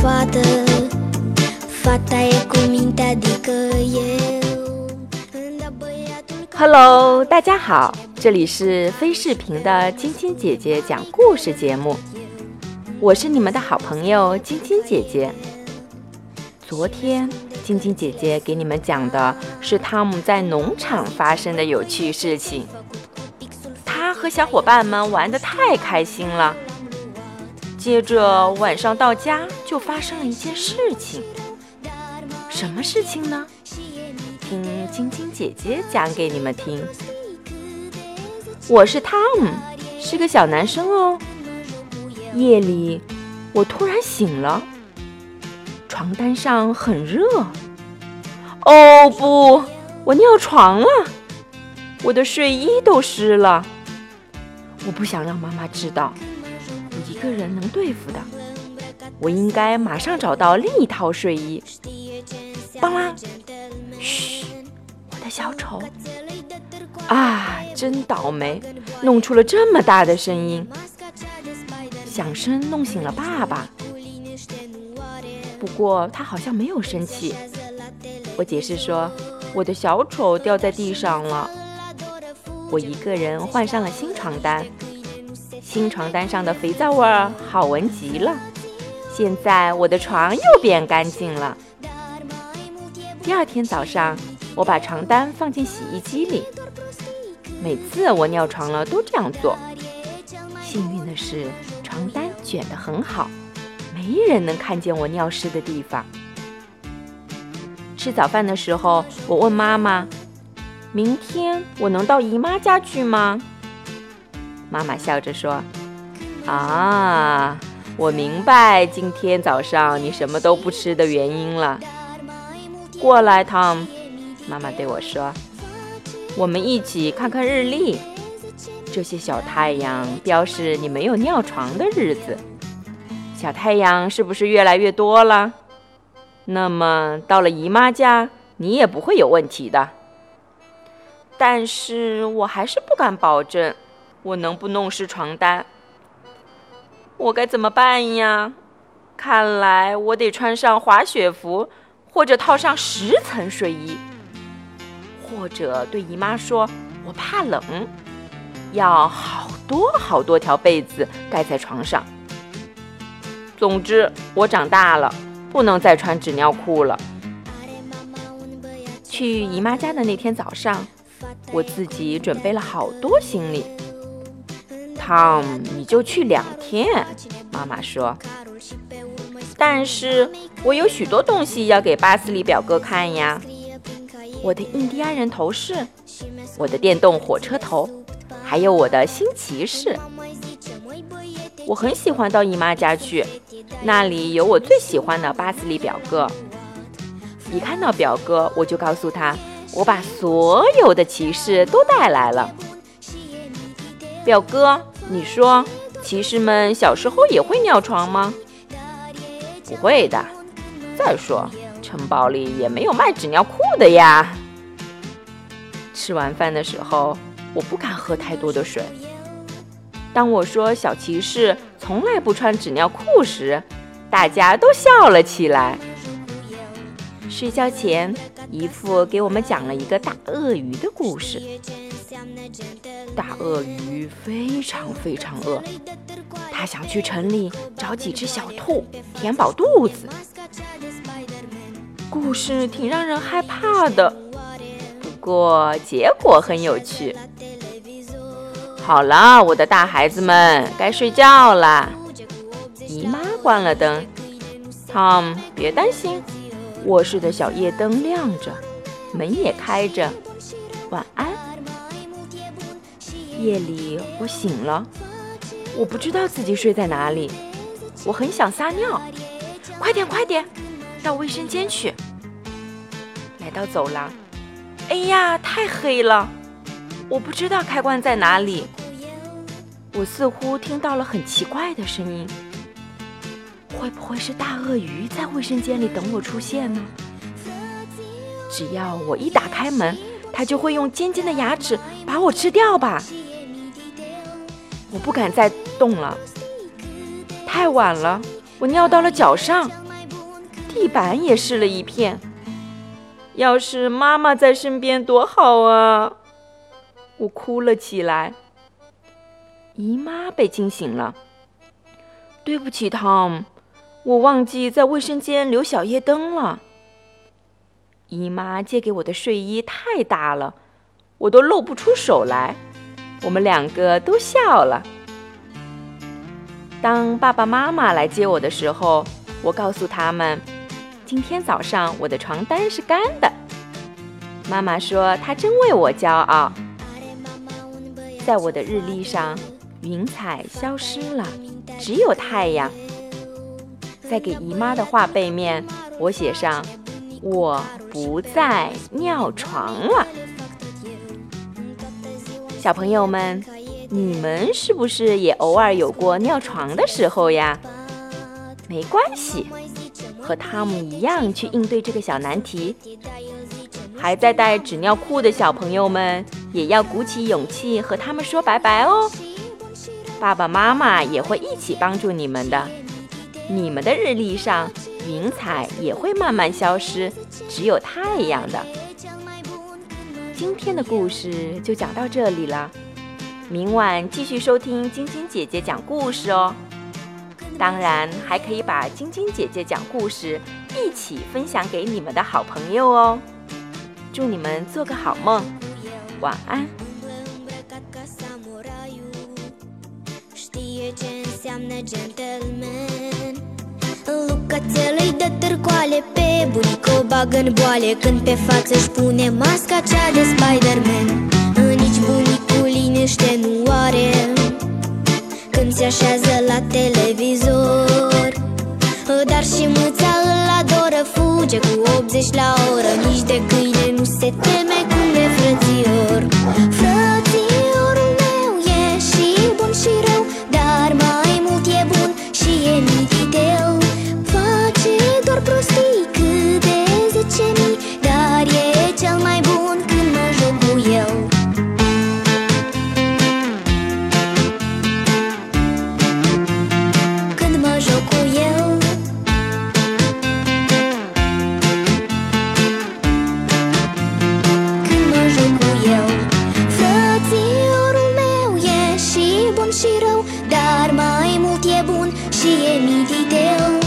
fată Fata e cu minte, adică eu Dar băiatul Hello，大家好，这里是非视频的晶晶姐姐讲故事节目，我是你们的好朋友晶晶姐姐。昨天，晶晶姐姐给你们讲的是汤姆在农场发生的有趣事情。他和小伙伴们玩得太开心了。接着晚上到家，就发生了一件事情。什么事情呢？听晶晶姐姐讲给你们听。我是汤姆，是个小男生哦。夜里，我突然醒了，床单上很热。哦不，我尿床了，我的睡衣都湿了。我不想让妈妈知道，一个人能对付的。我应该马上找到另一套睡衣。邦啦，嘘，我的小丑。啊，真倒霉，弄出了这么大的声音，响声弄醒了爸爸。不过他好像没有生气。我解释说，我的小丑掉在地上了。我一个人换上了新床单，新床单上的肥皂味儿好闻极了。现在我的床又变干净了。第二天早上，我把床单放进洗衣机里。每次我尿床了都这样做。幸运的是，床单卷得很好，没人能看见我尿湿的地方。吃早饭的时候，我问妈妈。明天我能到姨妈家去吗？妈妈笑着说：“啊，我明白今天早上你什么都不吃的原因了。过来，汤姆。”妈妈对我说：“我们一起看看日历。这些小太阳标示你没有尿床的日子。小太阳是不是越来越多了？那么到了姨妈家，你也不会有问题的。”但是我还是不敢保证，我能不弄湿床单。我该怎么办呀？看来我得穿上滑雪服，或者套上十层睡衣，或者对姨妈说我怕冷，要好多好多条被子盖在床上。总之，我长大了，不能再穿纸尿裤了。去姨妈家的那天早上。我自己准备了好多行李，汤姆，你就去两天。妈妈说，但是我有许多东西要给巴斯利表哥看呀，我的印第安人头饰，我的电动火车头，还有我的新骑士。我很喜欢到姨妈家去，那里有我最喜欢的巴斯利表哥。一看到表哥，我就告诉他。我把所有的骑士都带来了，表哥，你说骑士们小时候也会尿床吗？不会的。再说，城堡里也没有卖纸尿裤的呀。吃完饭的时候，我不敢喝太多的水。当我说小骑士从来不穿纸尿裤时，大家都笑了起来。睡觉前，姨父给我们讲了一个大鳄鱼的故事。大鳄鱼非常非常饿，它想去城里找几只小兔填饱肚子。故事挺让人害怕的，不过结果很有趣。好了，我的大孩子们，该睡觉了。姨妈关了灯，Tom，别担心。卧室的小夜灯亮着，门也开着。晚安。夜里我醒了，我不知道自己睡在哪里，我很想撒尿。快点快点，到卫生间去。来到走廊，哎呀，太黑了，我不知道开关在哪里。我似乎听到了很奇怪的声音。会不会是大鳄鱼在卫生间里等我出现呢？只要我一打开门，它就会用尖尖的牙齿把我吃掉吧？我不敢再动了，太晚了，我尿到了脚上。地板也湿了一片。要是妈妈在身边多好啊！我哭了起来。姨妈被惊醒了。对不起，汤，我忘记在卫生间留小夜灯了。姨妈借给我的睡衣太大了，我都露不出手来。我们两个都笑了。当爸爸妈妈来接我的时候，我告诉他们，今天早上我的床单是干的。妈妈说她真为我骄傲。在我的日历上，云彩消失了，只有太阳。在给姨妈的画背面，我写上我不再尿床了。小朋友们，你们是不是也偶尔有过尿床的时候呀？没关系，和汤姆一样去应对这个小难题。还在带纸尿裤的小朋友们，也要鼓起勇气和他们说拜拜哦。爸爸妈妈也会一起帮助你们的。你们的日历上，云彩也会慢慢消失，只有太阳的。今天的故事就讲到这里了，明晚继续收听晶晶姐姐讲故事哦。当然，还可以把晶晶姐姐讲故事一起分享给你们的好朋友哦。祝你们做个好梦，晚安。Lucațelă-i dă târcoale pe bunic O bagă în boale. Când pe față își pune masca cea de Spider-Man și rău Dar mai mult e bun și e mititeu